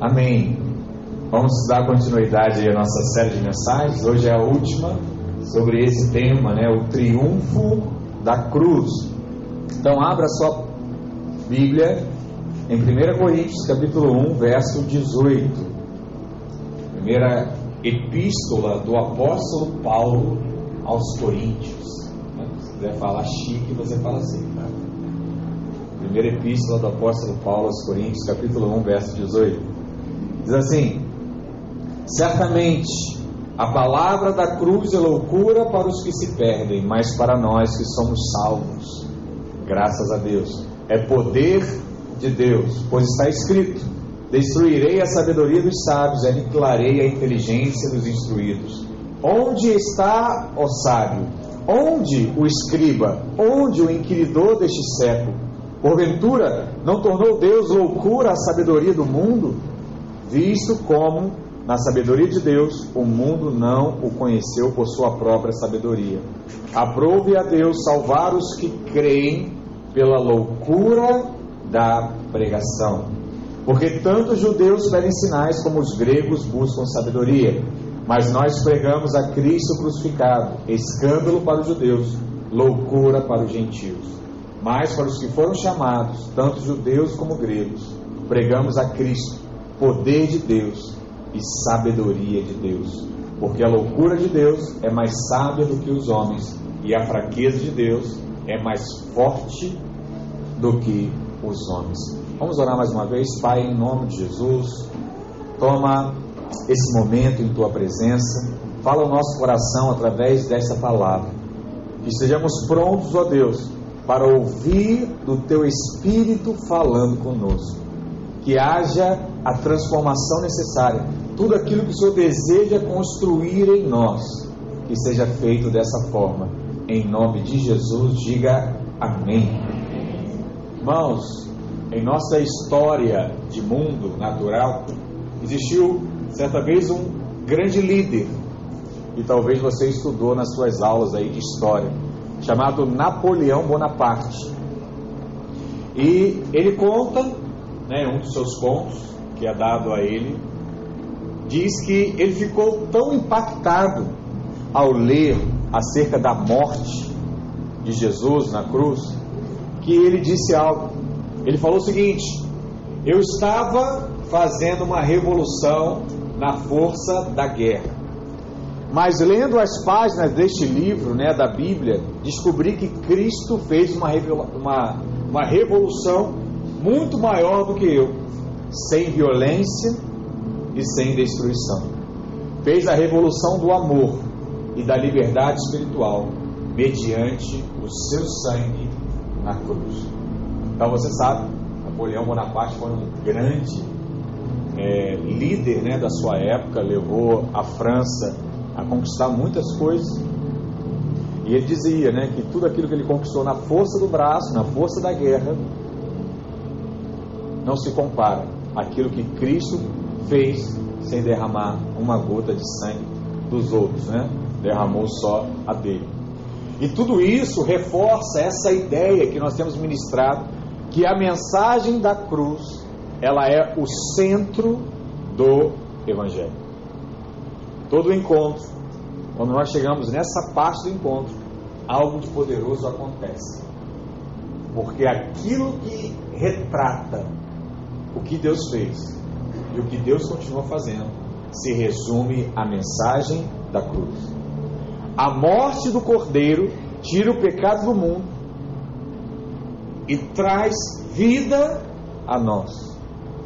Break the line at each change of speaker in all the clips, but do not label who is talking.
Amém. Vamos dar continuidade à nossa série de mensagens. Hoje é a última sobre esse tema, né? O triunfo da cruz. Então abra sua Bíblia em 1 Coríntios capítulo 1, verso 18. Primeira epístola do apóstolo Paulo aos Coríntios. Se quiser falar chique, você fala assim, tá? Primeira epístola do apóstolo Paulo aos Coríntios, capítulo 1, verso 18. Diz assim: Certamente a palavra da cruz é loucura para os que se perdem, mas para nós que somos salvos, graças a Deus, é poder de Deus, pois está escrito: Destruirei a sabedoria dos sábios, aniquilarei a inteligência dos instruídos. Onde está, ó sábio? Onde o escriba? Onde o inquiridor deste século? Porventura, não tornou Deus loucura a sabedoria do mundo? Visto como, na sabedoria de Deus, o mundo não o conheceu por sua própria sabedoria. Aprove a Deus salvar os que creem pela loucura da pregação. Porque tanto os judeus pedem sinais como os gregos buscam sabedoria. Mas nós pregamos a Cristo crucificado, escândalo para os judeus, loucura para os gentios. Mas para os que foram chamados, tanto judeus como gregos, pregamos a Cristo, poder de Deus e sabedoria de Deus. Porque a loucura de Deus é mais sábia do que os homens, e a fraqueza de Deus é mais forte do que os homens. Vamos orar mais uma vez, Pai, em nome de Jesus. Toma esse momento em tua presença, fala o nosso coração através desta palavra. Que estejamos prontos, ó Deus, para ouvir do teu Espírito falando conosco. Que haja a transformação necessária. Tudo aquilo que o Senhor deseja construir em nós, que seja feito dessa forma. Em nome de Jesus, diga amém. Irmãos, em nossa história de mundo natural, existiu certa vez um grande líder, e talvez você estudou nas suas aulas aí de história chamado Napoleão Bonaparte. E ele conta, né, um dos seus contos, que é dado a ele, diz que ele ficou tão impactado ao ler acerca da morte de Jesus na cruz, que ele disse algo. Ele falou o seguinte: Eu estava fazendo uma revolução na força da guerra. Mas lendo as páginas deste livro, né, da Bíblia, descobri que Cristo fez uma, uma, uma revolução muito maior do que eu, sem violência e sem destruição. Fez a revolução do amor e da liberdade espiritual, mediante o seu sangue na cruz. Então você sabe, Napoleão Bonaparte foi um grande é, líder né, da sua época, levou a França a conquistar muitas coisas. E ele dizia né, que tudo aquilo que ele conquistou na força do braço, na força da guerra, não se compara àquilo que Cristo fez sem derramar uma gota de sangue dos outros, né? derramou só a dele. E tudo isso reforça essa ideia que nós temos ministrado, que a mensagem da cruz, ela é o centro do Evangelho. Todo encontro, quando nós chegamos nessa parte do encontro, algo de poderoso acontece. Porque aquilo que retrata o que Deus fez e o que Deus continua fazendo se resume à mensagem da cruz. A morte do Cordeiro tira o pecado do mundo e traz vida a nós.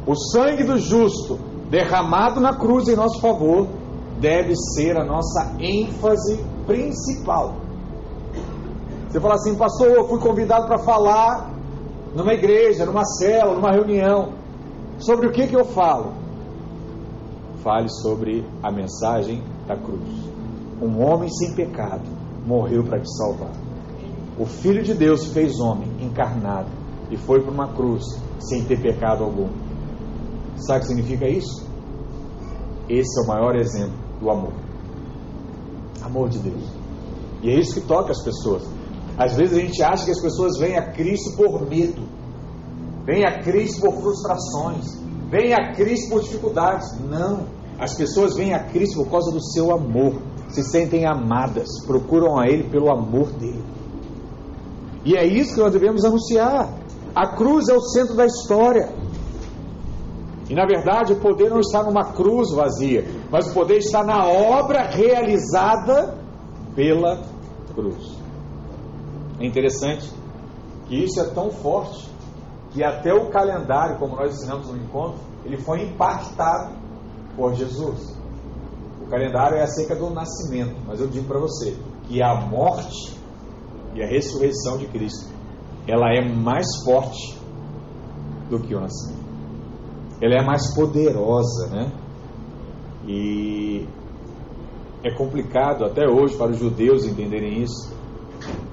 O sangue do justo derramado na cruz em nosso favor deve ser a nossa ênfase principal. Você fala assim, pastor, eu fui convidado para falar numa igreja, numa cela, numa reunião. Sobre o que, que eu falo? Fale sobre a mensagem da cruz. Um homem sem pecado morreu para te salvar. O Filho de Deus fez homem encarnado e foi para uma cruz sem ter pecado algum. Sabe o que significa isso? Esse é o maior exemplo do amor. Amor de Deus. E é isso que toca as pessoas. Às vezes a gente acha que as pessoas vêm a Cristo por medo, vêm a Cristo por frustrações, vem a Cristo por dificuldades. Não. As pessoas vêm a Cristo por causa do seu amor, se sentem amadas, procuram a Ele pelo amor dele. E é isso que nós devemos anunciar. A cruz é o centro da história. E na verdade o poder não está numa cruz vazia, mas o poder está na obra realizada pela cruz. É interessante que isso é tão forte que até o calendário, como nós ensinamos no encontro, ele foi impactado por Jesus. O calendário é acerca do nascimento, mas eu digo para você que a morte e a ressurreição de Cristo, ela é mais forte do que o nascimento. Ela é mais poderosa, né? E é complicado até hoje para os judeus entenderem isso,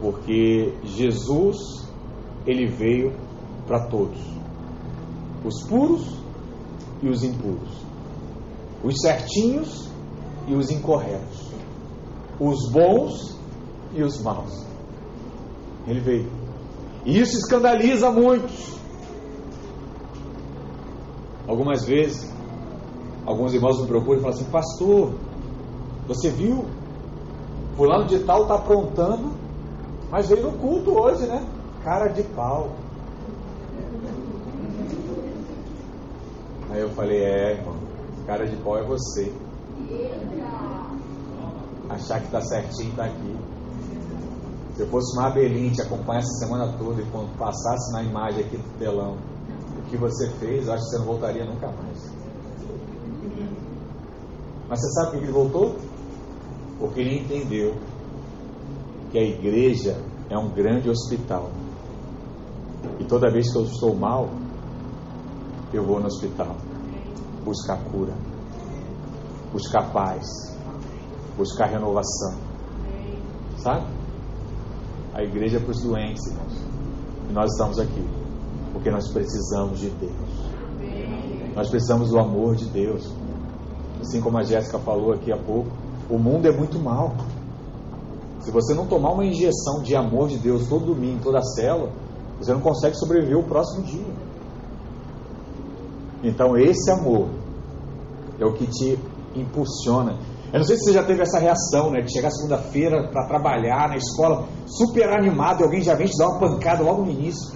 porque Jesus ele veio para todos, os puros e os impuros, os certinhos e os incorretos, os bons e os maus. Ele veio. E isso escandaliza muitos. Algumas vezes, alguns irmãos me procuram e falam assim: Pastor, você viu? Fulano de Tal está aprontando, mas veio no culto hoje, né? Cara de pau. Aí eu falei: É, irmão, cara de pau é você. Achar que está certinho está aqui. Se eu fosse uma abelhinha te acompanhar essa semana toda e quando passasse na imagem aqui do telão o que você fez, eu acho que você não voltaria nunca mais. Mas você sabe por que ele voltou? Porque ele entendeu que a igreja é um grande hospital. E toda vez que eu estou mal, eu vou no hospital buscar cura, buscar paz, buscar renovação. Sabe? A igreja é para os doentes, irmãos. E nós estamos aqui porque nós precisamos de Deus. Nós precisamos do amor de Deus. Assim como a Jéssica falou aqui há pouco, o mundo é muito mal. Se você não tomar uma injeção de amor de Deus todo domingo, toda célula, você não consegue sobreviver o próximo dia. Então, esse amor é o que te impulsiona eu não sei se você já teve essa reação, né? De chegar segunda-feira para trabalhar na escola, super animado, e alguém já vem te dar uma pancada logo no início.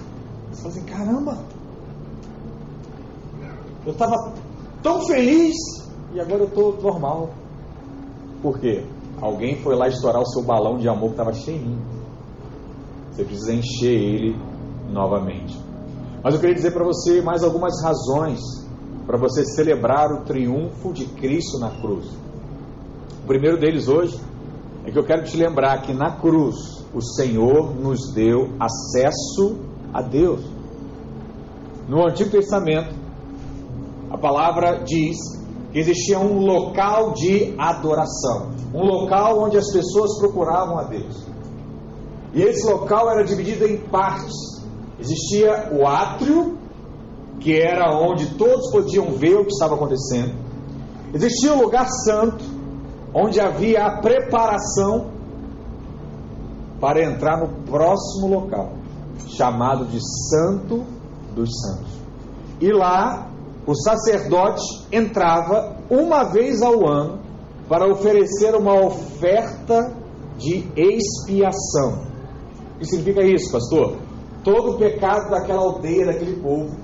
Você fala assim, caramba, eu estava tão feliz e agora eu estou normal. Por quê? Alguém foi lá estourar o seu balão de amor que estava cheinho. Você precisa encher ele novamente. Mas eu queria dizer para você mais algumas razões para você celebrar o triunfo de Cristo na cruz. O primeiro deles hoje é que eu quero te lembrar que na cruz o Senhor nos deu acesso a Deus. No Antigo Testamento, a palavra diz que existia um local de adoração, um local onde as pessoas procuravam a Deus. E esse local era dividido em partes. Existia o átrio, que era onde todos podiam ver o que estava acontecendo. Existia o lugar santo, onde havia a preparação para entrar no próximo local, chamado de Santo dos Santos. E lá o sacerdote entrava uma vez ao ano para oferecer uma oferta de expiação. O que significa isso, pastor? Todo o pecado daquela aldeia, daquele povo,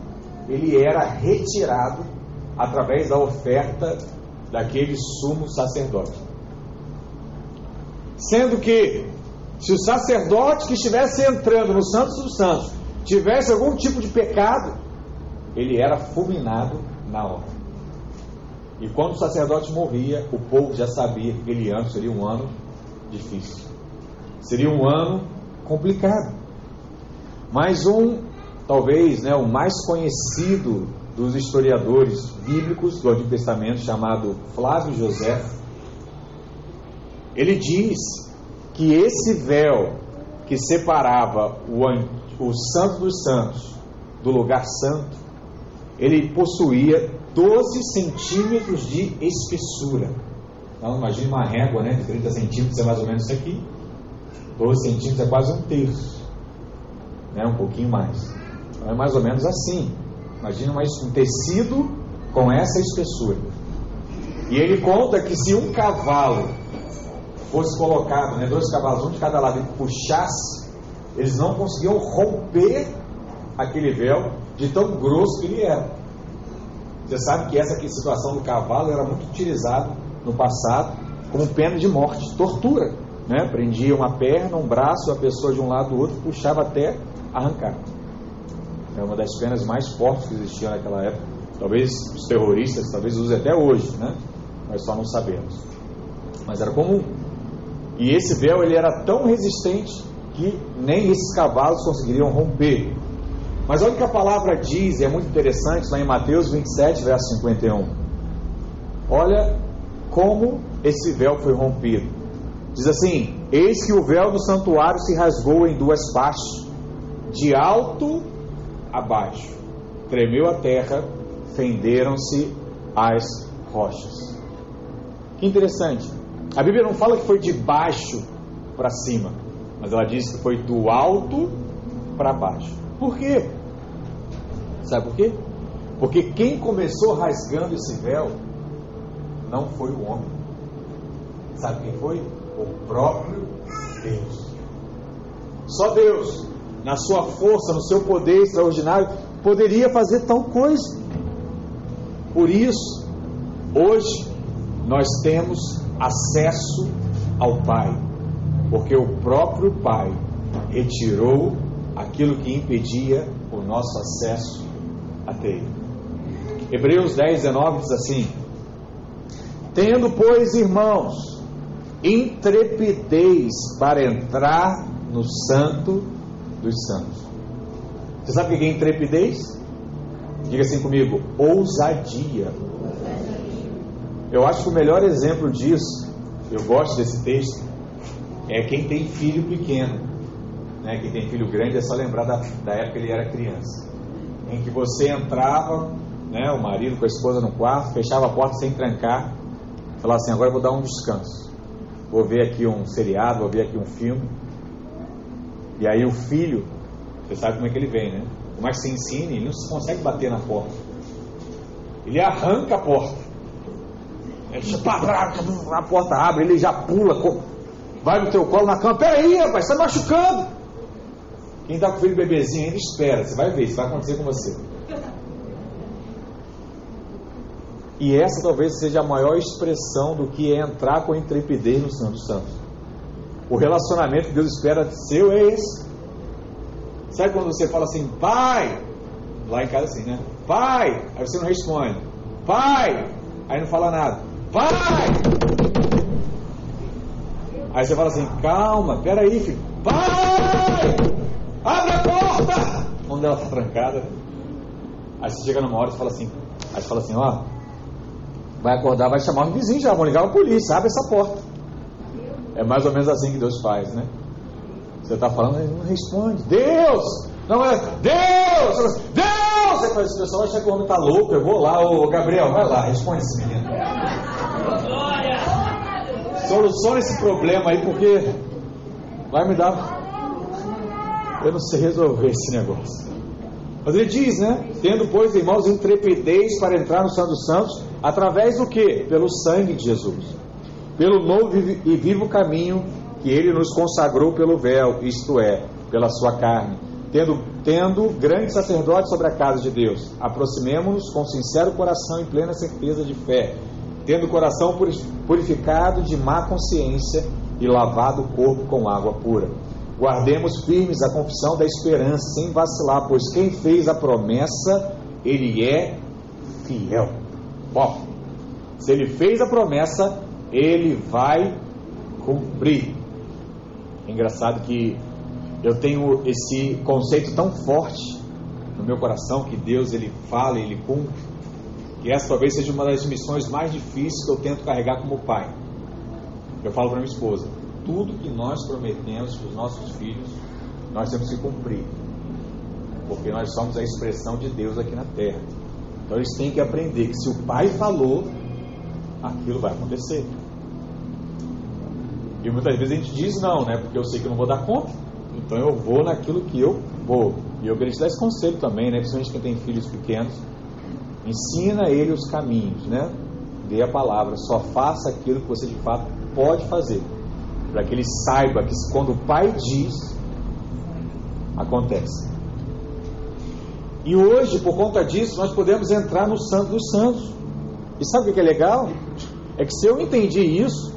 ele era retirado através da oferta daquele sumo sacerdote. Sendo que, se o sacerdote que estivesse entrando no Santos dos Santos tivesse algum tipo de pecado, ele era fulminado na hora. E quando o sacerdote morria, o povo já sabia que aquele ano seria um ano difícil. Seria um ano complicado. Mas um, talvez, né, o mais conhecido dos historiadores bíblicos do Antigo Testamento, chamado Flávio José, ele diz que esse véu que separava o, o Santo dos Santos do lugar santo, ele possuía 12 centímetros de espessura. Então, imagine uma régua né, de 30 centímetros, é mais ou menos isso aqui. 12 centímetros é quase um terço, né, um pouquinho mais. Então, é mais ou menos assim. Imagina um tecido com essa espessura. E ele conta que se um cavalo fosse colocado, né, dois cavalos, um de cada lado, e puxasse, eles não conseguiam romper aquele véu de tão grosso que ele era. Você sabe que essa situação do cavalo era muito utilizada no passado como pena de morte, tortura. Né? Prendia uma perna, um braço, a pessoa de um lado do outro, puxava até arrancar. É uma das penas mais fortes que existiam naquela época. Talvez os terroristas, talvez usem até hoje, né? Nós só não sabemos. Mas era comum. E esse véu ele era tão resistente que nem esses cavalos conseguiriam romper. Mas olha o que a palavra diz, e é muito interessante, lá em Mateus 27, verso 51. Olha como esse véu foi rompido. Diz assim: Eis que o véu do santuário se rasgou em duas partes, de alto a baixo. Tremeu a terra, fenderam-se as rochas. Que interessante. A Bíblia não fala que foi de baixo para cima, mas ela diz que foi do alto para baixo. Por quê? Sabe por quê? Porque quem começou rasgando esse véu não foi o homem. Sabe quem foi? O próprio Deus. Só Deus, na sua força, no seu poder extraordinário, poderia fazer tal coisa. Por isso, hoje, nós temos acesso ao Pai, porque o próprio Pai retirou aquilo que impedia o nosso acesso até Ele. Hebreus 10, 19 diz assim: Tendo, pois, irmãos, intrepidez para entrar no Santo dos Santos. Você sabe o que é intrepidez? Diga assim comigo: ousadia. Eu acho que o melhor exemplo disso, eu gosto desse texto, é quem tem filho pequeno. Né? Quem tem filho grande é só lembrar da, da época que ele era criança. Em que você entrava, né, o marido com a esposa no quarto, fechava a porta sem trancar, falava assim: agora eu vou dar um descanso. Vou ver aqui um seriado, vou ver aqui um filme. E aí o filho, você sabe como é que ele vem, né? Por mais que você ensine, ele não consegue bater na porta. Ele arranca a porta. A porta abre, ele já pula, vai no teu colo na cama. Peraí, rapaz, você está machucando. Quem está com o filho bebezinho ainda espera, você vai ver, isso vai acontecer com você. E essa talvez seja a maior expressão do que é entrar com intrepidez no Santo Santos. O relacionamento que Deus espera seu é esse. Sabe quando você fala assim, pai? Lá em casa assim, né? Pai! Aí você não responde. Pai! Aí não fala nada. Pai! Aí você fala assim, calma, peraí, filho. Pai! Abre a porta! Quando ela está trancada. Aí você chega numa hora e fala assim, aí você fala assim, ó, vai acordar, vai chamar os vizinhos, já vão ligar a polícia, abre essa porta. É mais ou menos assim que Deus faz, né? Você está falando, ele não responde. Deus! Não é Deus! Deus! Você faz, o pessoal acha que o homem está louco. Eu vou lá, ô Gabriel, vai lá, responde esse menino. Solucione esse problema aí, porque vai me dar. Eu não sei resolver esse negócio. Mas ele diz, né? Tendo, pois, irmãos, intrepidez para entrar no Santo dos Santos, através do que? Pelo sangue de Jesus. Pelo novo e vivo caminho que ele nos consagrou pelo véu, isto é, pela sua carne. Tendo, tendo grande sacerdote sobre a casa de Deus, aproximemo-nos com sincero coração e plena certeza de fé, tendo o coração purificado de má consciência e lavado o corpo com água pura. Guardemos firmes a confissão da esperança, sem vacilar, pois quem fez a promessa, ele é fiel. Bom, se ele fez a promessa, ele vai cumprir. Engraçado que eu tenho esse conceito tão forte no meu coração que Deus ele fala, ele cumpre, que essa talvez seja uma das missões mais difíceis que eu tento carregar como pai. Eu falo para minha esposa: tudo que nós prometemos para os nossos filhos, nós temos que cumprir, porque nós somos a expressão de Deus aqui na terra. Então eles têm que aprender que se o pai falou, aquilo vai acontecer. E muitas vezes a gente diz não, né? Porque eu sei que eu não vou dar conta. Então eu vou naquilo que eu vou. E eu queria te dar esse conselho também, né? Principalmente quem tem filhos pequenos. ensina ele os caminhos, né? Dê a palavra, só faça aquilo que você de fato pode fazer, para que ele saiba que quando o pai diz, acontece. E hoje, por conta disso, nós podemos entrar no Santo dos Santos. E sabe o que é legal? É que se eu entendi isso,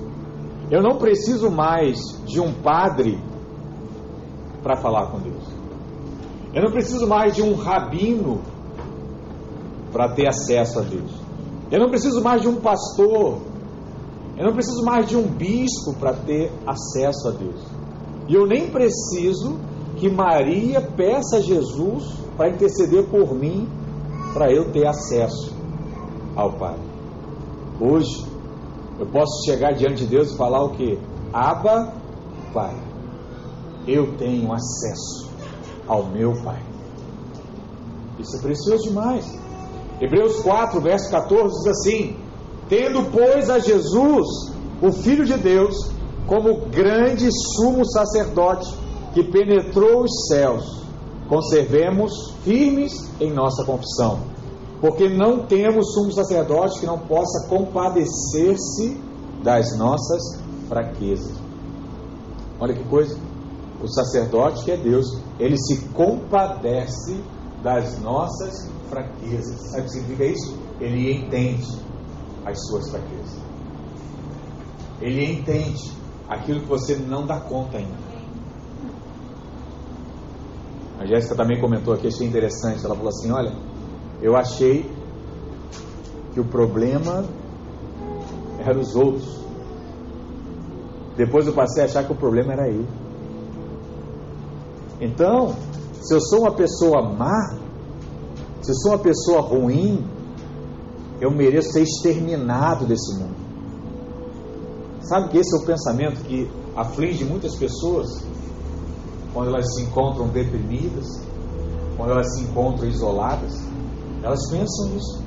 eu não preciso mais de um padre para falar com Deus. Eu não preciso mais de um rabino para ter acesso a Deus. Eu não preciso mais de um pastor. Eu não preciso mais de um bispo para ter acesso a Deus. E eu nem preciso que Maria peça a Jesus para interceder por mim, para eu ter acesso ao Pai. Hoje, eu posso chegar diante de Deus e falar o que? Aba, Pai. Eu tenho acesso ao meu Pai. Isso é precioso demais. Hebreus 4, verso 14 diz assim: Tendo, pois, a Jesus, o Filho de Deus, como grande sumo sacerdote que penetrou os céus, conservemos firmes em nossa confissão, porque não temos sumo sacerdote que não possa compadecer-se das nossas fraquezas. Olha que coisa! O sacerdote, que é Deus, ele se compadece das nossas fraquezas. Sabe o que significa isso? Ele entende as suas fraquezas. Ele entende aquilo que você não dá conta ainda. A Jéssica também comentou aqui, achei interessante. Ela falou assim: Olha, eu achei que o problema era os outros. Depois eu passei a achar que o problema era eu. Então, se eu sou uma pessoa má, se eu sou uma pessoa ruim, eu mereço ser exterminado desse mundo. Sabe que esse é o pensamento que aflige muitas pessoas quando elas se encontram deprimidas, quando elas se encontram isoladas? Elas pensam nisso.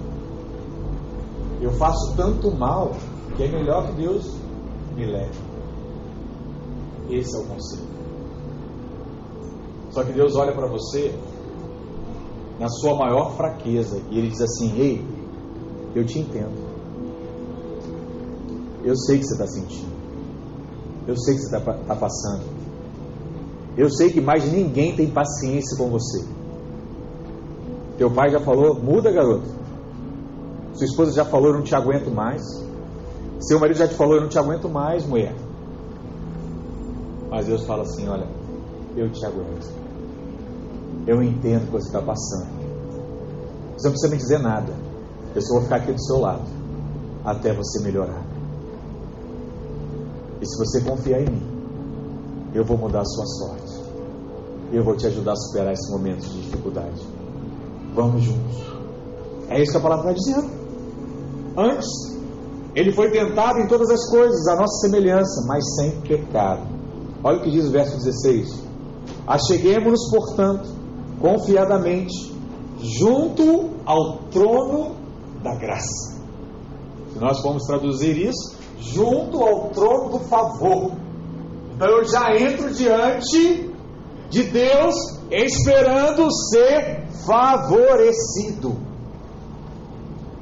Eu faço tanto mal que é melhor que Deus me leve. Esse é o conceito. Só que Deus olha para você na sua maior fraqueza e Ele diz assim: Ei, eu te entendo. Eu sei que você está sentindo. Eu sei que você está tá passando. Eu sei que mais ninguém tem paciência com você. Teu pai já falou: muda, garoto. Sua esposa já falou: eu não te aguento mais. Seu marido já te falou: eu não te aguento mais, mulher. Mas Deus fala assim: olha, eu te aguento. Eu entendo o que você está passando. Você não precisa me dizer nada. Eu só vou ficar aqui do seu lado até você melhorar. E se você confiar em mim, eu vou mudar a sua sorte. Eu vou te ajudar a superar esse momento de dificuldade. Vamos juntos. É isso que a palavra está dizendo. Antes, ele foi tentado em todas as coisas, a nossa semelhança, mas sem pecado. Olha o que diz o verso 16: Acheguemos-nos, portanto, confiadamente junto ao trono da graça. Se nós formos traduzir isso, junto ao trono do favor. Então eu já entro diante de Deus esperando ser favorecido.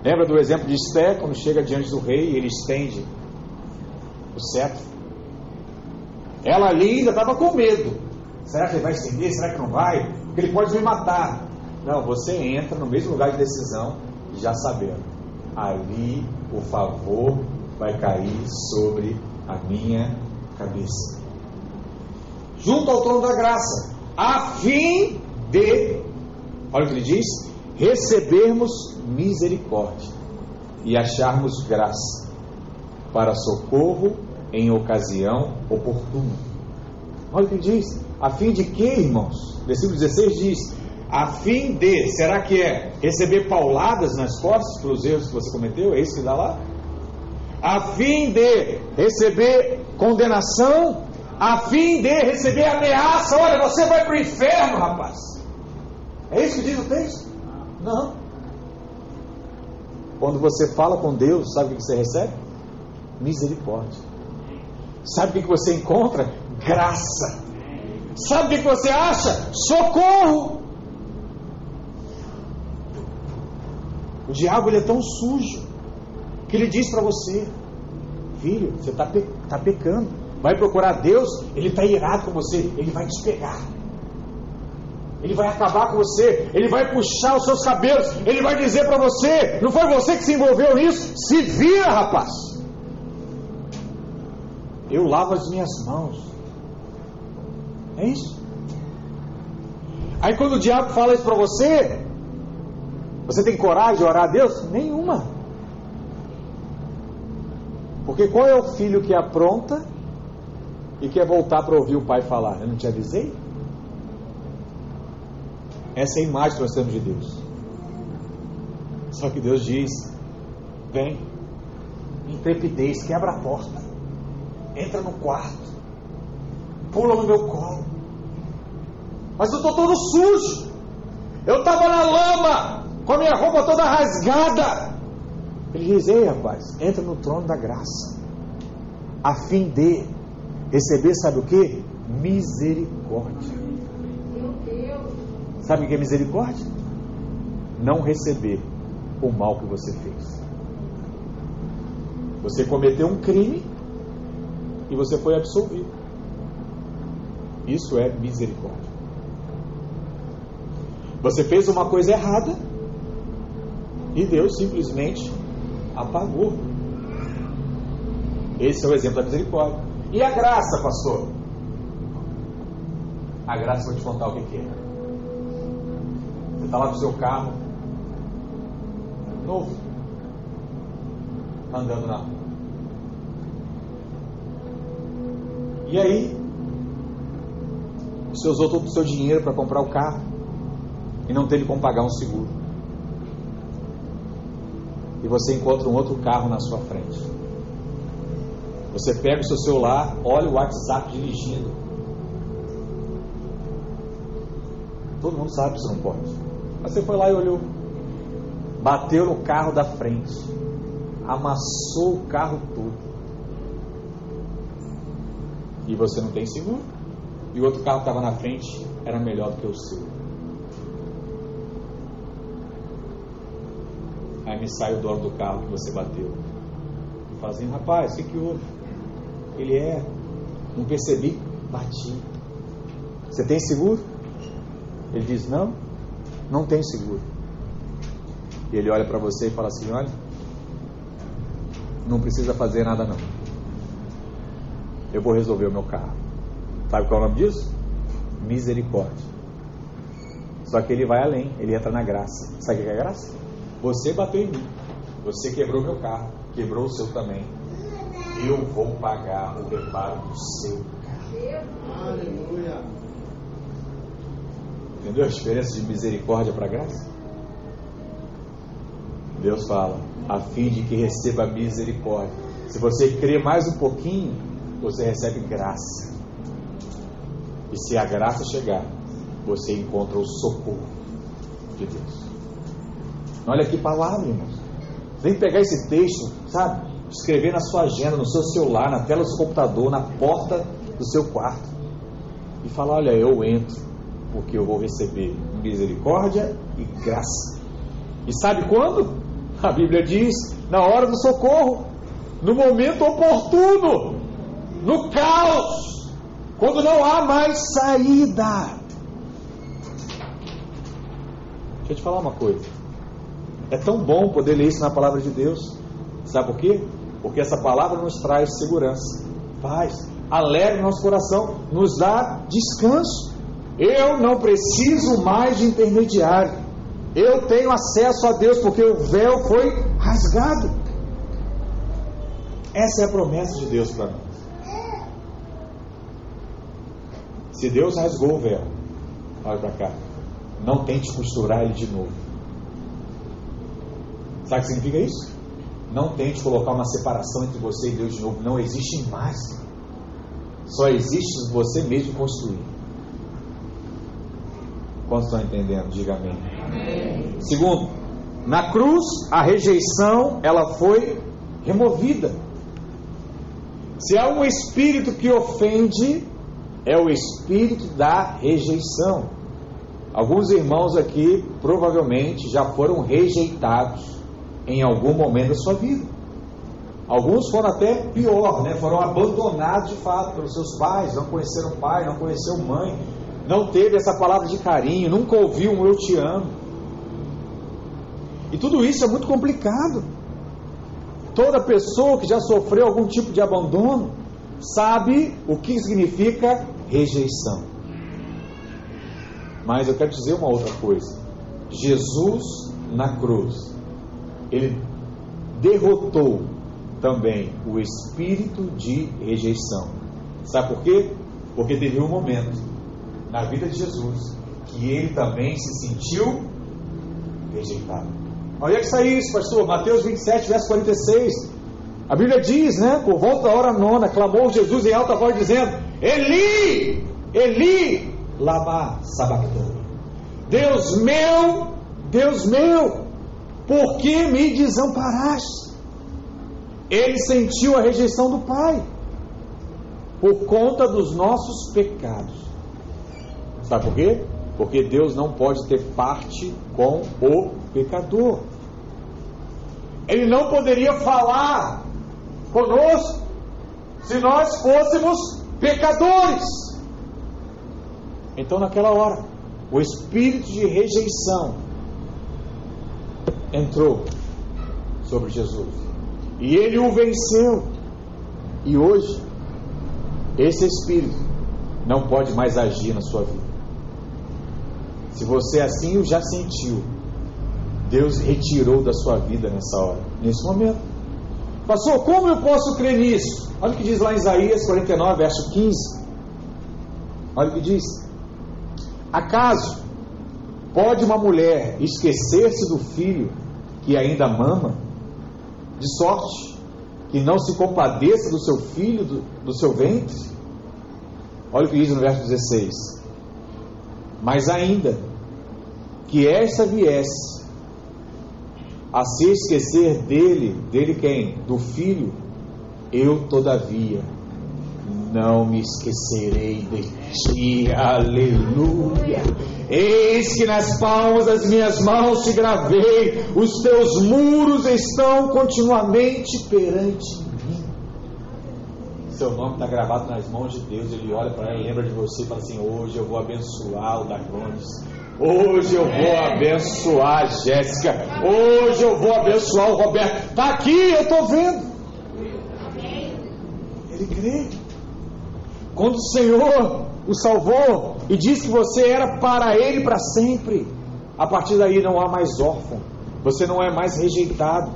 Lembra do exemplo de Esté, quando chega diante do rei e ele estende o cetro? Ela ali ainda estava com medo. Será que ele vai estender? Será que não vai? Porque ele pode me matar. Não, você entra no mesmo lugar de decisão, já sabendo. Ali o favor vai cair sobre a minha cabeça. Junto ao trono da graça, a fim de, olha o que ele diz, recebermos misericórdia e acharmos graça para socorro em ocasião oportuna. Olha o que ele diz, a fim de que, irmãos? Versículo 16 diz: a fim de, será que é receber pauladas nas costas pelos erros que você cometeu? É isso que dá lá? A fim de receber condenação, a fim de receber ameaça. Olha, você vai para o inferno, rapaz. É isso que diz o texto? Não. Quando você fala com Deus, sabe o que você recebe? Misericórdia. Sabe o que você encontra? Graça. Sabe o que você acha? Socorro.
O diabo ele é tão sujo que ele diz para você: Filho, você está pe tá pecando. Vai procurar Deus, ele está irado com você, ele vai te pegar. Ele vai acabar com você, ele vai puxar os seus cabelos, ele vai dizer para você: não foi você que se envolveu nisso? Se vira, rapaz. Eu lavo as minhas mãos. É isso. Aí quando o diabo fala isso para você, você tem coragem de orar a Deus? Nenhuma. Porque qual é o filho que apronta e quer voltar para ouvir o pai falar? Eu não te avisei? Essa é a imagem que nós temos de Deus. Só que Deus diz: vem, intrepidez, quebra a porta, entra no quarto, pula no meu colo. Mas eu estou todo sujo. Eu estava na lama, com a minha roupa toda rasgada. Ele diz: Ei, rapaz, entra no trono da graça, a fim de receber, sabe o que? Misericórdia. Sabe o que é misericórdia? Não receber o mal que você fez. Você cometeu um crime e você foi absolvido. Isso é misericórdia. Você fez uma coisa errada e Deus simplesmente apagou. Esse é o exemplo da misericórdia. E a graça, pastor? A graça, vou te contar o que é. Você está lá com o seu carro, novo, andando na rua. E aí, você usou todo o seu dinheiro para comprar o carro e não teve como pagar um seguro. E você encontra um outro carro na sua frente. Você pega o seu celular, olha o WhatsApp dirigindo. Todo mundo sabe que você não pode. Mas você foi lá e olhou. Bateu no carro da frente. Amassou o carro todo. E você não tem seguro. E o outro carro que estava na frente era melhor do que o seu. Aí me sai o dono do carro que você bateu. E assim, rapaz, o que, que houve? Ele é. Não percebi, bati. Você tem seguro? Ele diz, não não tem seguro. E ele olha para você e fala assim: olha, não precisa fazer nada não. Eu vou resolver o meu carro. Sabe qual é o nome disso? Misericórdia. Só que ele vai além, ele entra na graça. Sabe o que é graça? Você bateu em mim, você quebrou meu carro, quebrou o seu também. Eu vou pagar o reparo do seu carro. Aleluia. Entendeu a diferença de misericórdia para graça? Deus fala, a fim de que receba misericórdia. Se você crê mais um pouquinho, você recebe graça. E se a graça chegar, você encontra o socorro de Deus. Olha que palavra, irmãos. Vem pegar esse texto, sabe? Escrever na sua agenda, no seu celular, na tela do seu computador, na porta do seu quarto. E falar: Olha, eu entro porque eu vou receber misericórdia e graça. E sabe quando? A Bíblia diz: na hora do socorro, no momento oportuno, no caos, quando não há mais saída. Deixa eu te falar uma coisa. É tão bom poder ler isso na palavra de Deus. Sabe por quê? Porque essa palavra nos traz segurança, paz, alegra nosso coração, nos dá descanso. Eu não preciso mais de intermediário. Eu tenho acesso a Deus porque o véu foi rasgado. Essa é a promessa de Deus para nós. Se Deus rasgou o véu, olha para cá, não tente costurar ele de novo. Sabe o que significa isso? Não tente colocar uma separação entre você e Deus de novo. Não existe mais. Só existe você mesmo construir. Quantos estão entendendo? Diga amém. amém. Segundo, na cruz a rejeição ela foi removida. Se há um espírito que ofende, é o espírito da rejeição. Alguns irmãos aqui provavelmente já foram rejeitados
em algum momento da sua vida. Alguns foram até pior, né? foram abandonados de fato pelos seus pais, não conheceram pai, não conheceram mãe, não teve essa palavra de carinho, nunca ouviu um eu te amo. E tudo isso é muito complicado. Toda pessoa que já sofreu algum tipo de abandono sabe o que significa rejeição. Mas eu quero dizer uma outra coisa. Jesus na cruz, ele derrotou também o espírito de rejeição. Sabe por quê? Porque teve um momento na vida de Jesus que ele também se sentiu rejeitado. Olha que saiu isso, pastor. Mateus 27, verso 46. A Bíblia diz, né? Por volta da hora nona, clamou Jesus em alta voz, dizendo: Eli, Eli, lama sabachthani. Deus meu, Deus meu, por que me desamparaste? Ele sentiu a rejeição do Pai por conta dos nossos pecados. Sabe por quê? Porque Deus não pode ter parte com o pecador. Ele não poderia falar conosco se nós fôssemos pecadores. Então, naquela hora, o espírito de rejeição entrou sobre Jesus e ele o venceu. E hoje, esse espírito não pode mais agir na sua vida. Se você assim o já sentiu, Deus retirou da sua vida nessa hora, nesse momento. Pastor, como eu posso crer nisso? Olha o que diz lá em Isaías 49, verso 15. Olha o que diz: Acaso pode uma mulher esquecer-se do filho que ainda mama, de sorte que não se compadeça do seu filho, do, do seu ventre? Olha o que diz no verso 16: Mas ainda que esta viesse a se esquecer dele, dele quem? Do filho, eu todavia não me esquecerei de ti, aleluia. Eis que nas palmas das minhas mãos te gravei, os teus muros estão continuamente perante mim. Seu nome está gravado nas mãos de Deus, ele olha para ela, lembra de você e fala assim: Hoje eu vou abençoar o Dagones. Hoje eu vou abençoar a Jéssica. Hoje eu vou abençoar o Roberto. Está aqui, eu estou vendo. Ele crê. Quando o Senhor o salvou e disse que você era para Ele para sempre, a partir daí não há mais órfão, você não é mais rejeitado.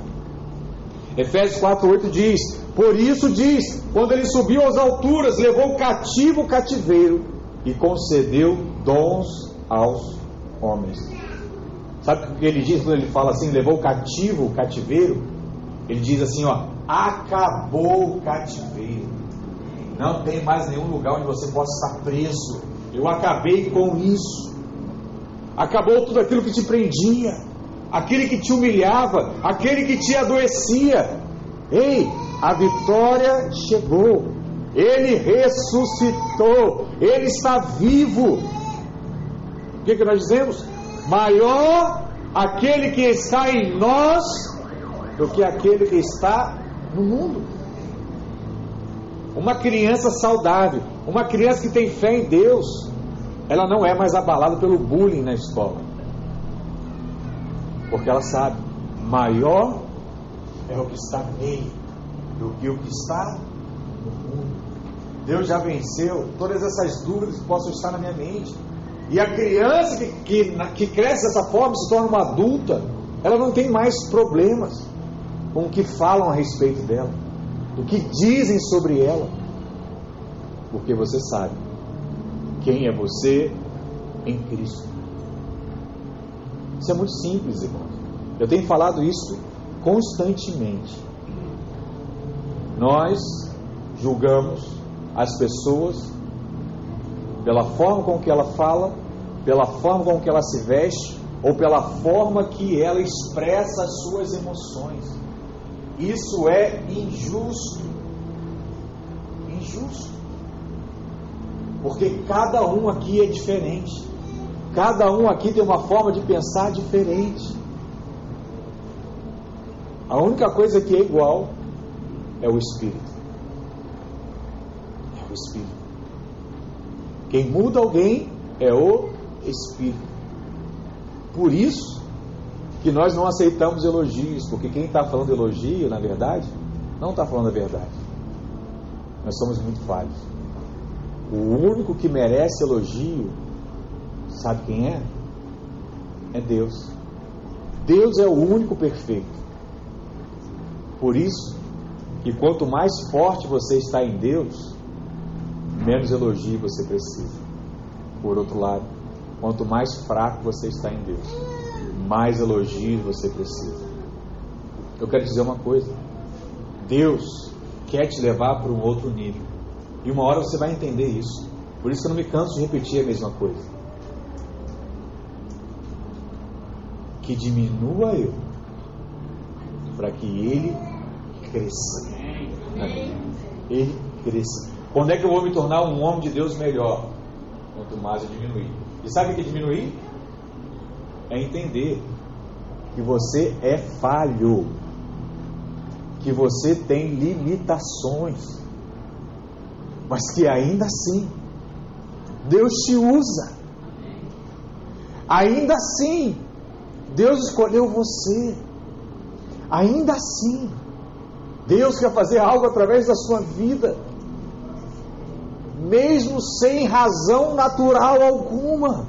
Efésios 4,8 diz: Por isso diz, quando ele subiu às alturas, levou cativo o cativeiro e concedeu dons aos homens. Sabe o que ele diz quando ele fala assim, levou cativo o cativeiro? Ele diz assim, ó, acabou o cativeiro. Não tem mais nenhum lugar onde você possa estar preso. Eu acabei com isso. Acabou tudo aquilo que te prendia, aquele que te humilhava, aquele que te adoecia. Ei, a vitória chegou. Ele ressuscitou. Ele está vivo. O que, que nós dizemos? Maior aquele que está em nós do que aquele que está no mundo. Uma criança saudável, uma criança que tem fé em Deus, ela não é mais abalada pelo bullying na escola. Porque ela sabe, maior é o que está nele do que o que está no mundo. Deus já venceu todas essas dúvidas que possam estar na minha mente. E a criança que, que, que cresce dessa forma, se torna uma adulta, ela não tem mais problemas com o que falam a respeito dela do que dizem sobre ela, porque você sabe quem é você em Cristo. Isso é muito simples, irmãos. Eu tenho falado isso constantemente. Nós julgamos as pessoas pela forma com que ela fala, pela forma com que ela se veste ou pela forma que ela expressa as suas emoções. Isso é injusto. Injusto. Porque cada um aqui é diferente. Cada um aqui tem uma forma de pensar diferente.
A única coisa que é igual é o Espírito. É o Espírito. Quem muda alguém é o Espírito. Por isso que nós não aceitamos elogios, porque quem está falando elogio, na verdade, não está falando a verdade. Nós somos muito falhos. O único que merece elogio, sabe quem é? É Deus. Deus é o único perfeito. Por isso que quanto mais forte você está em Deus, menos elogio você precisa. Por outro lado, quanto mais fraco você está em Deus, mais elogios você precisa. Eu quero dizer uma coisa: Deus quer te levar para um outro nível. E uma hora você vai entender isso. Por isso que eu não me canso de repetir a mesma coisa. Que diminua eu, para que ele cresça. Ele cresça. Quando é que eu vou me tornar um homem de Deus melhor? Quanto mais eu diminuir. E sabe o que é diminuir? É entender que você é falho, que você tem limitações, mas que ainda assim Deus te usa. Ainda assim, Deus escolheu você. Ainda assim, Deus quer fazer algo através da sua vida, mesmo sem razão natural alguma.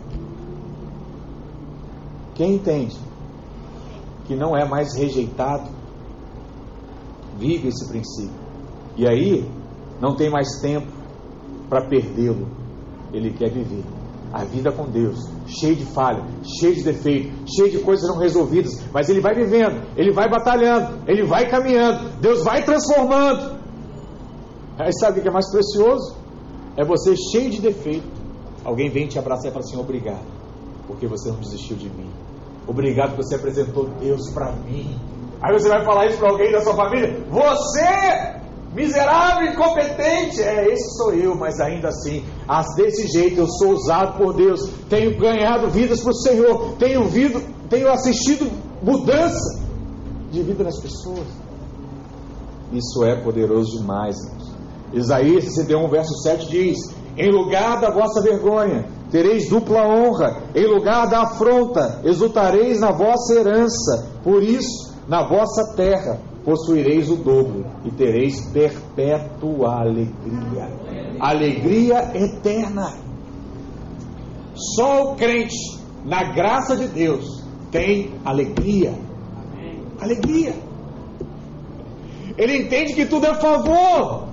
Quem entende que não é mais rejeitado, vive esse princípio. E aí, não tem mais tempo para perdê-lo. Ele quer viver a vida com Deus, cheio de falha, cheio de defeito, cheio de coisas não resolvidas, mas ele vai vivendo, ele vai batalhando, ele vai caminhando, Deus vai transformando. Aí sabe o que é mais precioso? É você cheio de defeito. Alguém vem te abraçar e fala assim: obrigado, porque você não desistiu de mim. Obrigado porque você apresentou Deus para mim. Aí você vai falar isso para alguém da sua família: você Miserável, incompetente, é, esse sou eu, mas ainda assim, desse jeito eu sou usado por Deus, tenho ganhado vidas para o Senhor, tenho, vido, tenho assistido mudança de vida nas pessoas. Isso é poderoso demais. Isaías 61, verso 7 diz: Em lugar da vossa vergonha, tereis dupla honra, em lugar da afronta, exultareis na vossa herança, por isso, na vossa terra possuireis o dobro e tereis perpétua alegria. Alegria eterna. Só o crente, na graça de Deus, tem alegria. Alegria. Ele entende que tudo é favor.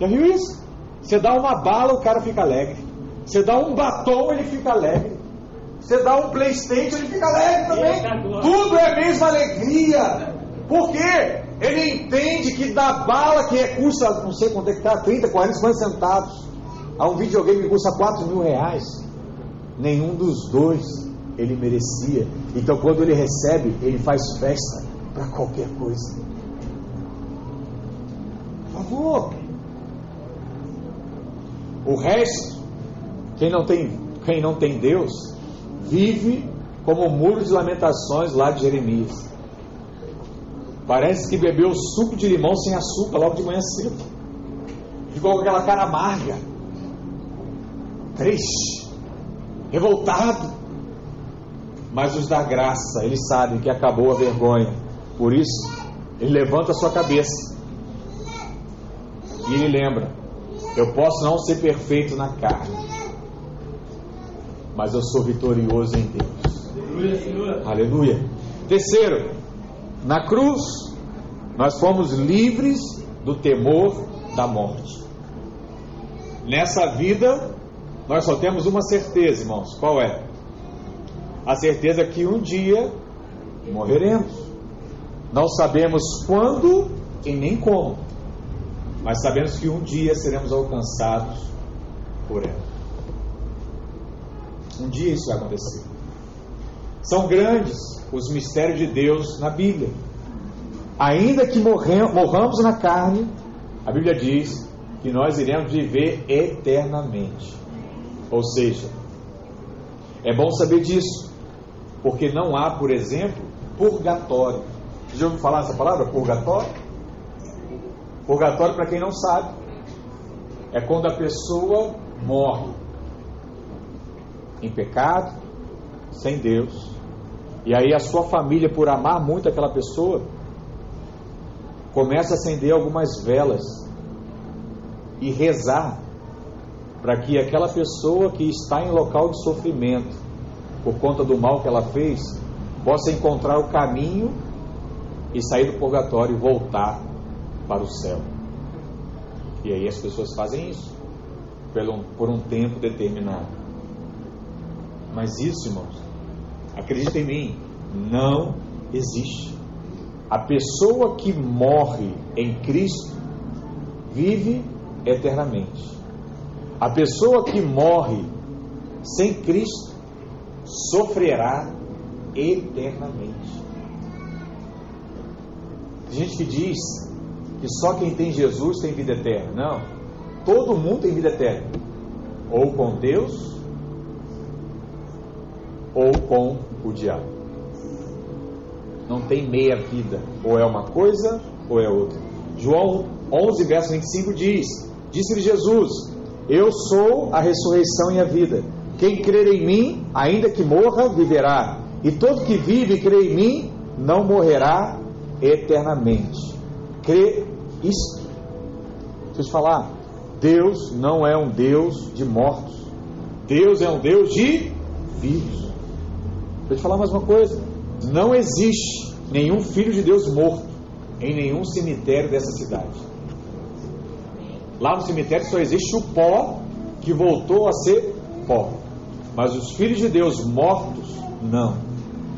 Já viu isso? Você dá uma bala, o cara fica alegre. Você dá um batom, ele fica alegre. Você dá um Playstation, ele fica alegre também. Tudo é a mesma alegria. Porque ele entende que da bala que é, custa, não sei quanto é que está, 30, 40, 50 centavos, a um videogame que custa 4 mil reais, nenhum dos dois ele merecia. Então quando ele recebe, ele faz festa para qualquer coisa. Por favor. O resto, quem não tem, quem não tem Deus, vive como o muro de lamentações lá de Jeremias. Parece que bebeu suco de limão sem açúcar logo de manhã cedo. Ficou com aquela cara amarga, triste, revoltado. Mas os da graça, eles sabem que acabou a vergonha. Por isso, ele levanta a sua cabeça. E ele lembra: eu posso não ser perfeito na carne, mas eu sou vitorioso em Deus. Aleluia. Terceiro, na cruz, nós fomos livres do temor da morte. Nessa vida, nós só temos uma certeza, irmãos: qual é? A certeza que um dia morreremos. Não sabemos quando e nem como, mas sabemos que um dia seremos alcançados por ela. Um dia isso vai acontecer. São grandes os mistérios de Deus na Bíblia. Ainda que morramos na carne, a Bíblia diz que nós iremos viver eternamente. Ou seja, é bom saber disso, porque não há, por exemplo, purgatório.
Já ouviu falar essa palavra? Purgatório? Purgatório, para quem não sabe, é quando a pessoa morre em pecado, sem Deus, e aí a sua família, por amar muito aquela pessoa, começa a acender algumas velas e rezar para que aquela pessoa que está em local de sofrimento por conta do mal que ela fez possa encontrar o caminho e sair do purgatório e voltar para o céu. E aí as pessoas fazem isso por um tempo determinado. Mas isso, irmãos, acredita em mim, não existe. A pessoa que morre em Cristo vive eternamente. A pessoa que morre sem Cristo sofrerá eternamente. Tem gente que diz que só quem tem Jesus tem vida eterna. Não. Todo mundo tem vida eterna. Ou com Deus, ou com o diabo. Não tem meia vida. Ou é uma coisa, ou é outra. João 11, verso 25 diz: Disse-lhe Jesus: Eu sou a ressurreição e a vida. Quem crer em mim, ainda que morra, viverá. E todo que vive e crê em mim, não morrerá eternamente. Crê isto. Deixa eu te falar. Deus não é um Deus de mortos. Deus é um Deus de vivos. Eu te falar mais uma coisa. Não existe nenhum filho de Deus morto em nenhum cemitério dessa cidade. Lá no cemitério só existe o pó que voltou a ser pó. Mas os filhos de Deus mortos, não.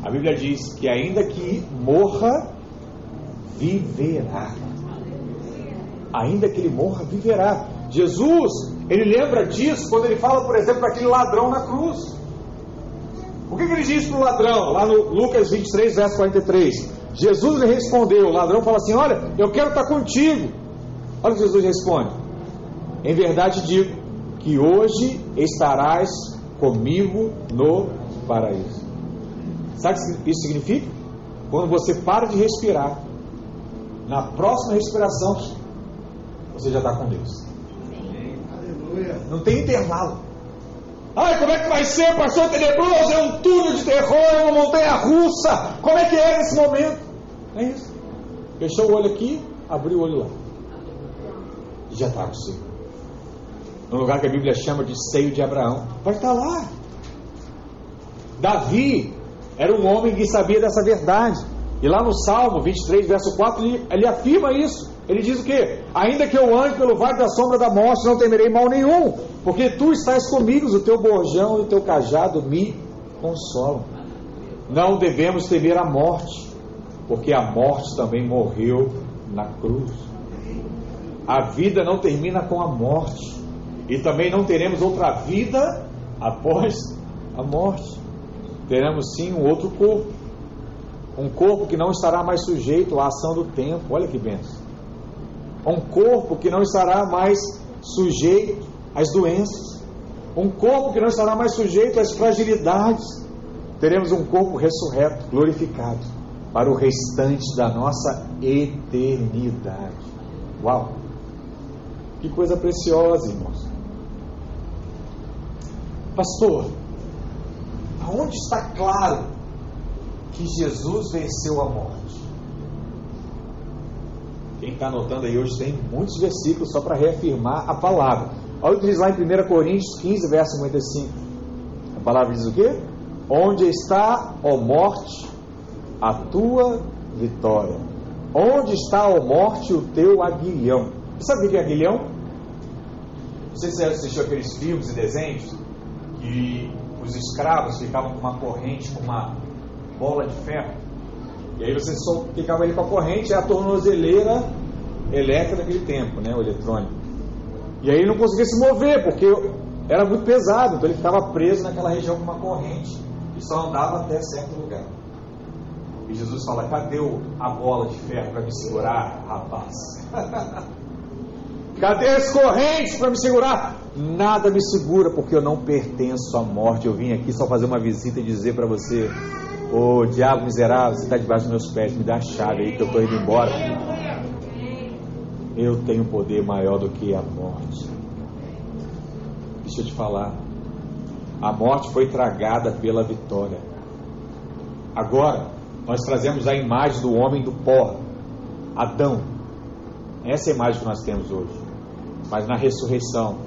A Bíblia diz que ainda que morra, viverá. Ainda que ele morra, viverá. Jesus, ele lembra disso quando ele fala, por exemplo, aquele ladrão na cruz. O que, que ele diz para o ladrão? Lá no Lucas 23, verso 43. Jesus lhe respondeu, o ladrão fala assim: Olha, eu quero estar contigo. Olha o que Jesus responde: Em verdade digo que hoje estarás comigo no paraíso. Sabe o que isso significa? Quando você para de respirar, na próxima respiração, você já está com Deus. Não tem intervalo. Ai, como é que vai ser, pastor tenebroso? É um túnel de terror, é uma montanha russa. Como é que é nesse momento? É isso. Fechou o olho aqui, abriu o olho lá. E já está você. No lugar que a Bíblia chama de seio de Abraão. Vai estar lá. Davi era um homem que sabia dessa verdade. E lá no Salmo 23, verso 4, ele, ele afirma isso. Ele diz o que? Ainda que eu ande pelo vale da sombra da morte, não temerei mal nenhum, porque tu estás comigo, o teu borjão e o teu cajado me consolam. Não devemos temer a morte, porque a morte também morreu na cruz. A vida não termina com a morte, e também não teremos outra vida após a morte. Teremos sim um outro corpo, um corpo que não estará mais sujeito à ação do tempo. Olha que benção um corpo que não estará mais sujeito às doenças, um corpo que não estará mais sujeito às fragilidades. Teremos um corpo ressurreto, glorificado, para o restante da nossa eternidade. Uau! Que coisa preciosa, irmãos. Pastor, aonde está claro que Jesus venceu a morte? Quem está anotando aí hoje tem muitos versículos só para reafirmar a palavra. Olha o que diz lá em 1 Coríntios 15, verso 55. A palavra diz o quê? Onde está, ó morte, a tua vitória? Onde está, ó morte, o teu aguilhão? Você sabe o que é aguilhão? Você assistiu aqueles filmes e desenhos que os escravos ficavam com uma corrente, com uma bola de ferro e aí você só ficava ali com a corrente, é a tornozeleira elétrica daquele tempo, né, o eletrônico. E aí ele não conseguia se mover, porque era muito pesado, então ele ficava preso naquela região com uma corrente e só andava até certo lugar. E Jesus fala: cadê a bola de ferro para me segurar, rapaz? cadê as correntes para me segurar? Nada me segura, porque eu não pertenço à morte. Eu vim aqui só fazer uma visita e dizer para você:
Ô diabo miserável, você está debaixo dos meus pés, me dá a chave aí que eu estou indo embora. Eu tenho poder maior do que a morte. Deixa eu te falar. A morte foi tragada pela vitória. Agora, nós trazemos a imagem do homem do pó, Adão. Essa é a imagem que nós temos hoje. Mas na ressurreição,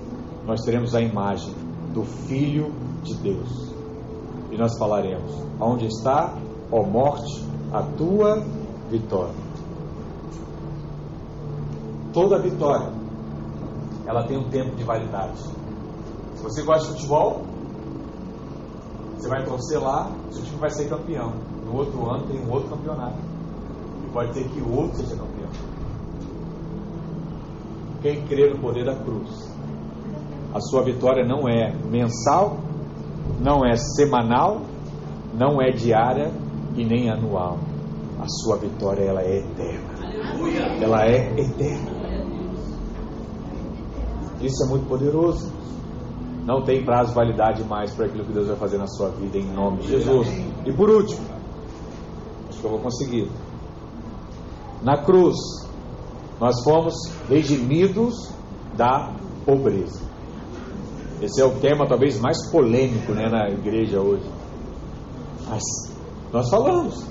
nós teremos a imagem do Filho de Deus. E nós falaremos: Onde está, ó morte, a tua vitória? Toda vitória, ela tem um tempo de validade. Se você gosta de futebol, você vai torcer lá, seu time vai ser campeão. No outro ano tem um outro campeonato. E pode ter que o outro seja campeão. Quem crê no poder da cruz, a sua vitória não é mensal, não é semanal, não é diária e nem anual. A sua vitória ela é eterna. Ela é eterna. Isso é muito poderoso. Não tem prazo de validade mais para aquilo que Deus vai fazer na sua vida, em nome de Jesus. E por último, acho que eu vou conseguir. Na cruz, nós fomos redimidos da pobreza. Esse é o tema talvez mais polêmico né, na igreja hoje. Mas nós falamos.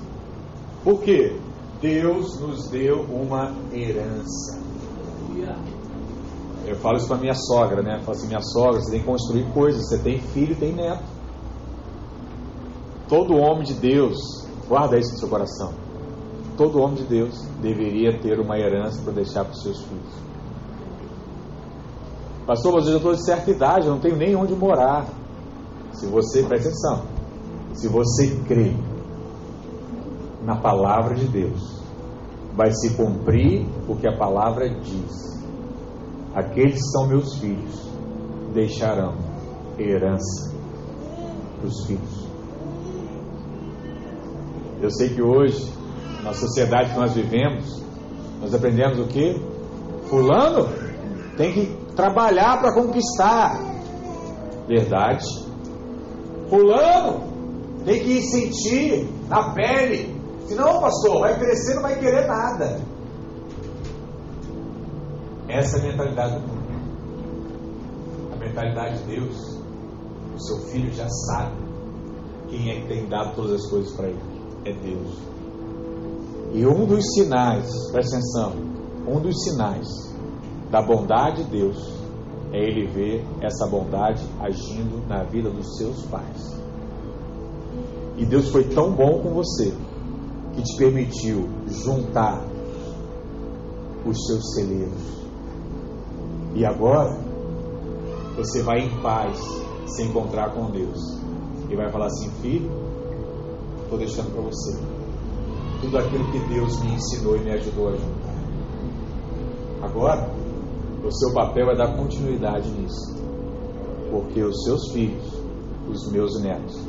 Por quê? Deus nos deu uma herança. Eu falo isso para minha sogra, né? Eu falo assim, minha sogra, você tem que construir coisas, você tem filho tem neto. Todo homem de Deus, guarda isso no seu coração. Todo homem de Deus deveria ter uma herança para deixar para os seus filhos. Pastor, mas eu estou de certa idade, eu não tenho nem onde morar. Se você, presta atenção, se você crê na palavra de Deus, vai se cumprir o que a palavra diz. Aqueles que são meus filhos deixarão herança para os filhos. Eu sei que hoje, na sociedade que nós vivemos, nós aprendemos o que? Fulano tem que trabalhar para conquistar. Verdade. Fulano tem que sentir na pele. Senão, pastor, vai crescer, não vai querer nada. Essa é a mentalidade do mundo. A mentalidade de Deus. O seu filho já sabe quem é que tem dado todas as coisas para ele. É Deus. E um dos sinais, presta atenção, um dos sinais da bondade de Deus é ele ver essa bondade agindo na vida dos seus pais. E Deus foi tão bom com você que te permitiu juntar os seus celeiros. E agora você vai em paz se encontrar com Deus. E vai falar assim: Filho, estou deixando para você tudo aquilo que Deus me ensinou e me ajudou a juntar. Agora, o seu papel é dar continuidade nisso. Porque os seus filhos, os meus netos,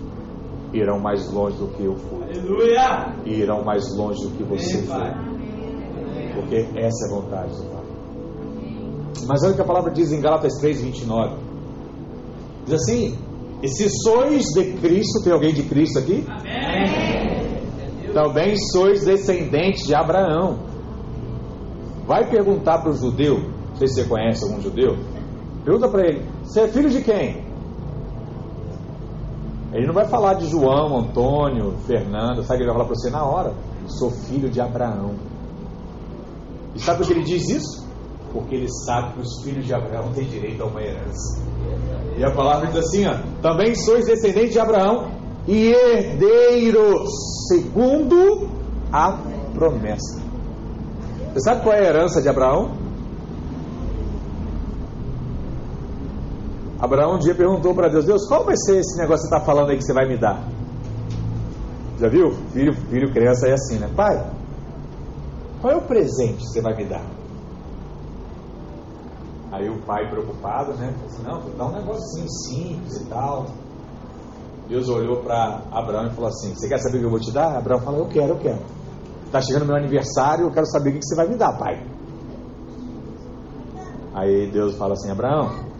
irão mais longe do que eu fui.
Aleluia!
E irão mais longe do que você
Amém,
foi. Porque essa é a vontade do Pai. Mas olha o que a palavra diz em Gálatas 3, 29. Diz assim: E se sois de Cristo, tem alguém de Cristo aqui? Também sois descendentes de Abraão. Vai perguntar para o judeu, não sei se você conhece algum judeu, pergunta para ele: Você é filho de quem? Ele não vai falar de João, Antônio, Fernando, sabe ele vai falar para você na hora? Sou filho de Abraão. E sabe por que ele diz isso? Porque ele sabe que os filhos de Abraão têm direito a uma herança. E a palavra diz assim: ó, também sois descendentes de Abraão e herdeiros segundo a promessa. Você sabe qual é a herança de Abraão? Abraão um dia perguntou para Deus: Deus, qual vai ser esse negócio que você está falando aí que você vai me dar? Já viu? Filho, filho, criança é assim, né? Pai, qual é o presente que você vai me dar? Aí o pai preocupado, né? Falou assim, não, vou dar um negocinho simples e tal. Deus olhou para Abraão e falou assim: Você quer saber o que eu vou te dar? Abraão falou: Eu quero, eu quero. Está chegando meu aniversário, eu quero saber o que você vai me dar, pai. Aí Deus fala assim: Abraão,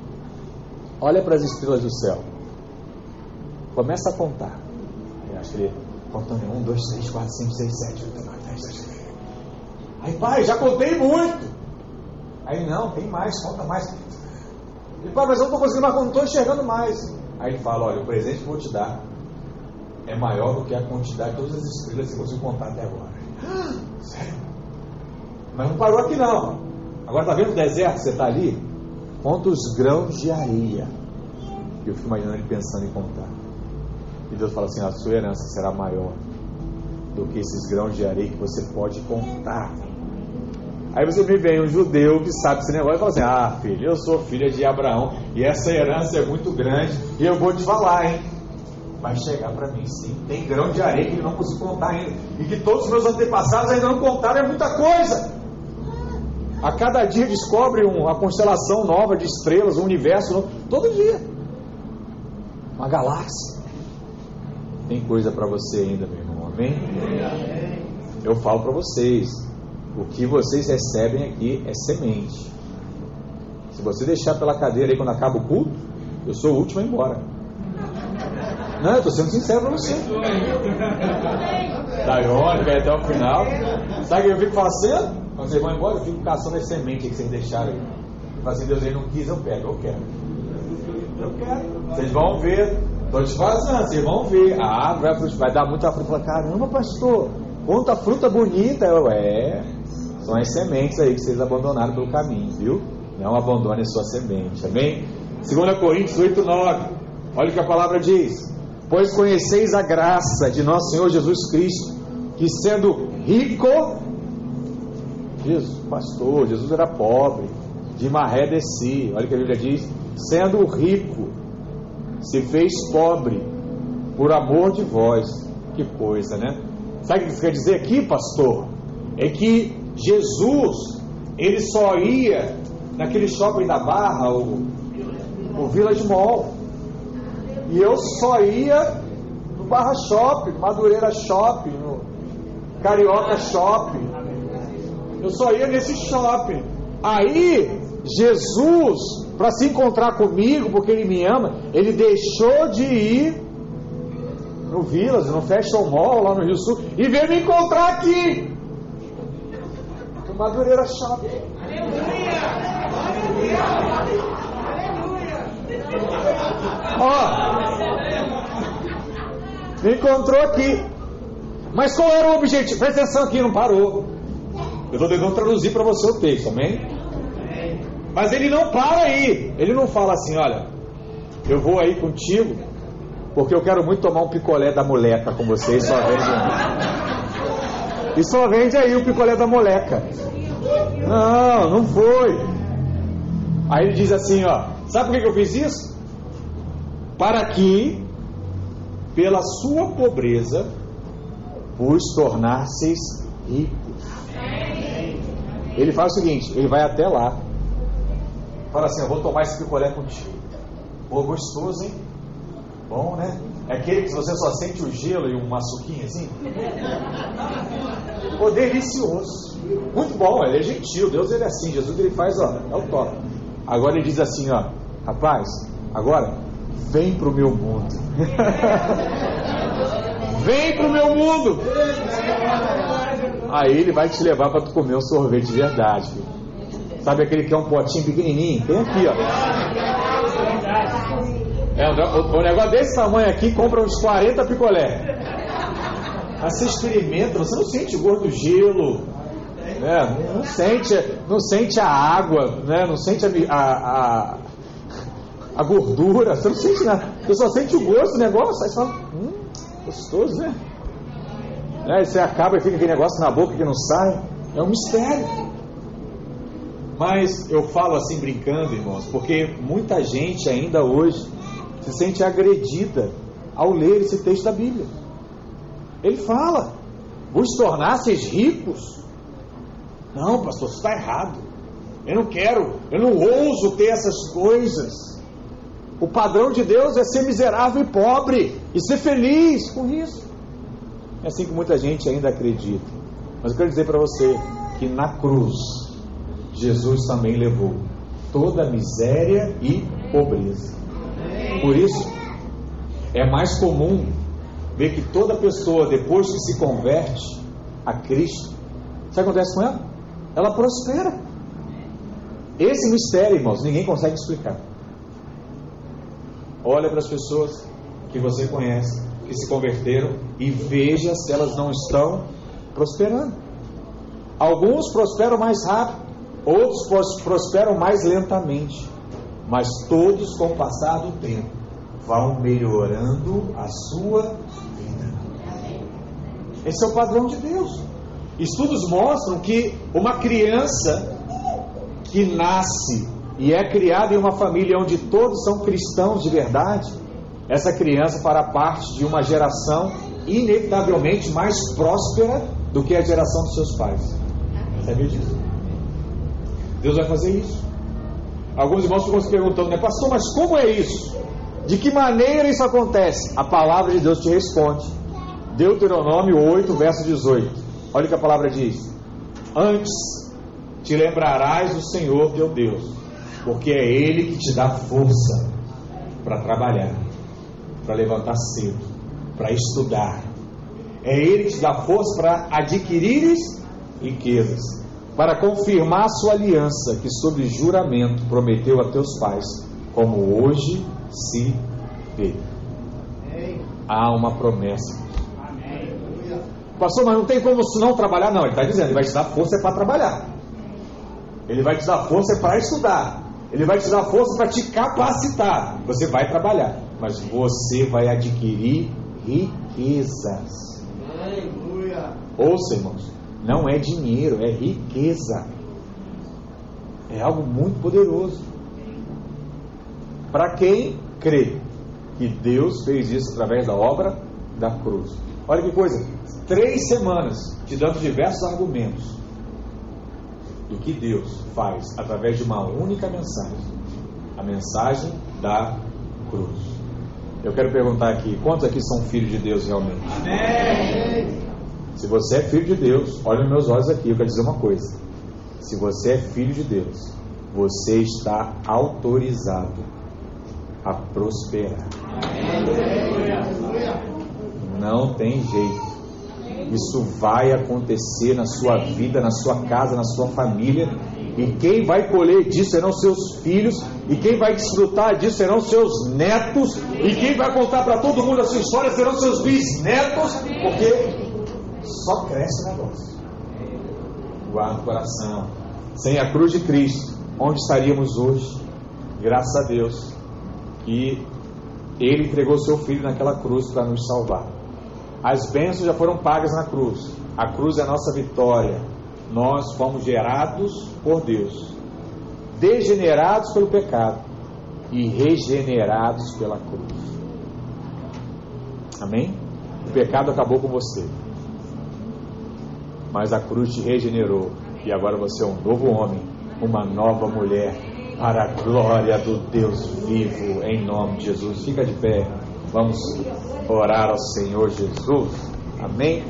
olha para as estrelas do céu. Começa a contar. Eu acho que ele Contando um, dois, três, quatro, cinco, seis, sete, oito, nove, dez, dez. Aí, pai, já contei muito. Aí, não, tem mais, conta mais. E, pai, mas eu não estou conseguindo mais, não estou enxergando mais. Aí ele fala, olha, o presente que vou te dar é maior do que a quantidade de todas as estrelas que você contar até agora. sério? Mas não parou aqui não. Agora tá vendo o deserto? Você está ali? Quantos grãos de areia? Eu fico imaginando ele pensando em contar. E Deus fala assim: a sua herança será maior do que esses grãos de areia que você pode contar. Aí você me vem um judeu que sabe esse negócio e fala assim: Ah, filho, eu sou filha de Abraão e essa herança é muito grande e eu vou te falar, hein? Vai chegar para mim sim. Tem grão de areia que ele não conseguiu contar ainda e que todos os meus antepassados ainda não contaram, é muita coisa. A cada dia descobre uma constelação nova de estrelas, um universo novo, todo dia. Uma galáxia. Tem coisa para você ainda, meu irmão. Amém? Eu falo para vocês, o que vocês recebem aqui é semente. Se você deixar pela cadeira aí quando acaba o culto, eu sou o último a ir embora. Não, eu estou sendo sincero para você. Da irônica até o final. Sabe o que eu fico fazendo? Quando vocês vão embora, eu fico caçando as sementes que vocês deixaram aí. Fala assim, Deus, ele não quis, eu pego, eu quero. Eu quero. Vocês vão ver. Estou fazendo, vocês vão ver. A árvore vai, vai dar muita fruta. Fala, caramba, pastor, quanta fruta bonita. Eu, é, são as sementes aí que vocês abandonaram pelo caminho, viu? Não abandone sua semente, amém? 2 Coríntios 8, 9. Olha o que a palavra diz. Pois conheceis a graça de nosso Senhor Jesus Cristo, que sendo rico Jesus, pastor, Jesus era pobre, de maré desci. Olha o que a Bíblia diz: sendo rico, se fez pobre por amor de vós. Que coisa, né? Sabe o que isso quer dizer aqui, pastor? É que Jesus, ele só ia naquele shopping da Barra, o, o Village Mall. E eu só ia no Barra Shopping, Madureira Shopping, no Carioca Shopping. Eu só ia nesse shopping. Aí, Jesus, para se encontrar comigo, porque ele me ama, ele deixou de ir no Village, no Fashion Mall, lá no Rio Sul, e veio me encontrar aqui. No Madureira Shopping. Ó, me encontrou aqui. Mas qual era o objetivo? Presta atenção aqui, não parou. Eu estou tentando traduzir para você o texto, amém? Mas ele não para aí. Ele não fala assim, olha, eu vou aí contigo, porque eu quero muito tomar um picolé da moleca com você e só vende. E só vende aí o picolé da moleca. Não, não foi. Aí ele diz assim, ó, sabe por que eu fiz isso? Para que, pela sua pobreza, vos tornasseis ricos. Ele faz o seguinte: ele vai até lá, fala assim: Eu vou tomar esse picolé contigo. Pô, gostoso, hein? Bom, né? É aquele que você só sente o gelo e uma suquinha assim? Pô, delicioso. Muito bom, ele é gentil. Deus ele é assim. Jesus ele faz, ó, é o top. Agora ele diz assim, ó, rapaz, agora vem pro meu mundo. vem pro meu mundo. Aí ele vai te levar para tu comer um sorvete de verdade. Filho. Sabe aquele que é um potinho pequenininho? Tem aqui, ó. É, o, o negócio desse tamanho aqui compra uns 40 picolé. Aí você experimenta, você não sente o gosto do gelo, né? não, sente, não sente a água, né? não sente a, a, a, a gordura, você não sente nada. Você só sente o gosto do negócio, aí você fala, hum, gostoso, né? Né? E você acaba e fica aquele negócio na boca que não sai. É um mistério. Mas eu falo assim brincando, irmãos, porque muita gente ainda hoje se sente agredida ao ler esse texto da Bíblia. Ele fala: vos tornasseis ricos. Não, pastor, isso está errado. Eu não quero, eu não ouso ter essas coisas. O padrão de Deus é ser miserável e pobre e ser feliz com isso. É assim que muita gente ainda acredita. Mas eu quero dizer para você que na cruz, Jesus também levou toda miséria e pobreza. Por isso, é mais comum
vê que toda pessoa, depois que se converte a Cristo, sabe o que acontece com ela? Ela prospera. Esse mistério, irmãos, ninguém consegue explicar. Olha para as pessoas que você conhece, que se converteram, e veja se elas não estão prosperando. Alguns prosperam mais rápido, outros prosperam mais lentamente, mas todos, com o passar do tempo, vão melhorando a sua vida. Esse é o padrão de Deus. Estudos mostram que uma criança que nasce e é criada em uma família onde todos são cristãos de verdade, essa criança fará parte de uma geração inevitavelmente mais próspera do que a geração dos seus pais. Sabia disso? Deus vai fazer isso. Alguns irmãos ficam se perguntando, né, pastor, mas como é isso? De que maneira isso acontece? A palavra de Deus te responde. Deuteronômio 8, verso 18. Olha o que a palavra diz. Antes te lembrarás do Senhor teu Deus, porque é Ele que te dá força para trabalhar, para levantar cedo, para estudar. É Ele que te dá força para adquirires riquezas, para confirmar a sua aliança que, sob juramento, prometeu a teus pais, como hoje se vê. Há uma promessa. Pastor, mas não tem como não trabalhar? Não, ele está dizendo, ele vai te dar força para trabalhar. Ele vai te dar força para estudar. Ele vai te dar força para te capacitar. Você vai trabalhar, mas você vai adquirir riquezas. Ouça, irmãos, não é dinheiro, é riqueza. É algo muito poderoso. Para quem crê que Deus fez isso através da obra da cruz. Olha que coisa, três semanas te dando diversos argumentos do que Deus faz através de uma única mensagem a mensagem da cruz. Eu quero perguntar aqui: quantos aqui são filhos de Deus realmente? Amém. Se você é filho de Deus, olha nos meus olhos aqui, eu quero dizer uma coisa. Se você é filho de Deus, você está autorizado a prosperar. Não tem jeito. Isso vai acontecer na sua vida, na sua casa, na sua família. E quem vai colher disso serão seus filhos. E quem vai desfrutar disso serão seus netos. E quem vai contar para todo mundo a sua história serão seus bisnetos. Porque só cresce o negócio. Guarda o coração. Sem a cruz de Cristo, onde estaríamos hoje? Graças a Deus que Ele entregou seu Filho naquela cruz para nos salvar. As bênçãos já foram pagas na cruz. A cruz é a nossa vitória. Nós fomos gerados por Deus, degenerados pelo pecado e regenerados pela cruz. Amém? O pecado acabou com você, mas a cruz te regenerou e agora você é um novo homem, uma nova mulher, para a glória do Deus vivo, em nome de Jesus. Fica de pé, vamos orar ao Senhor Jesus. Amém?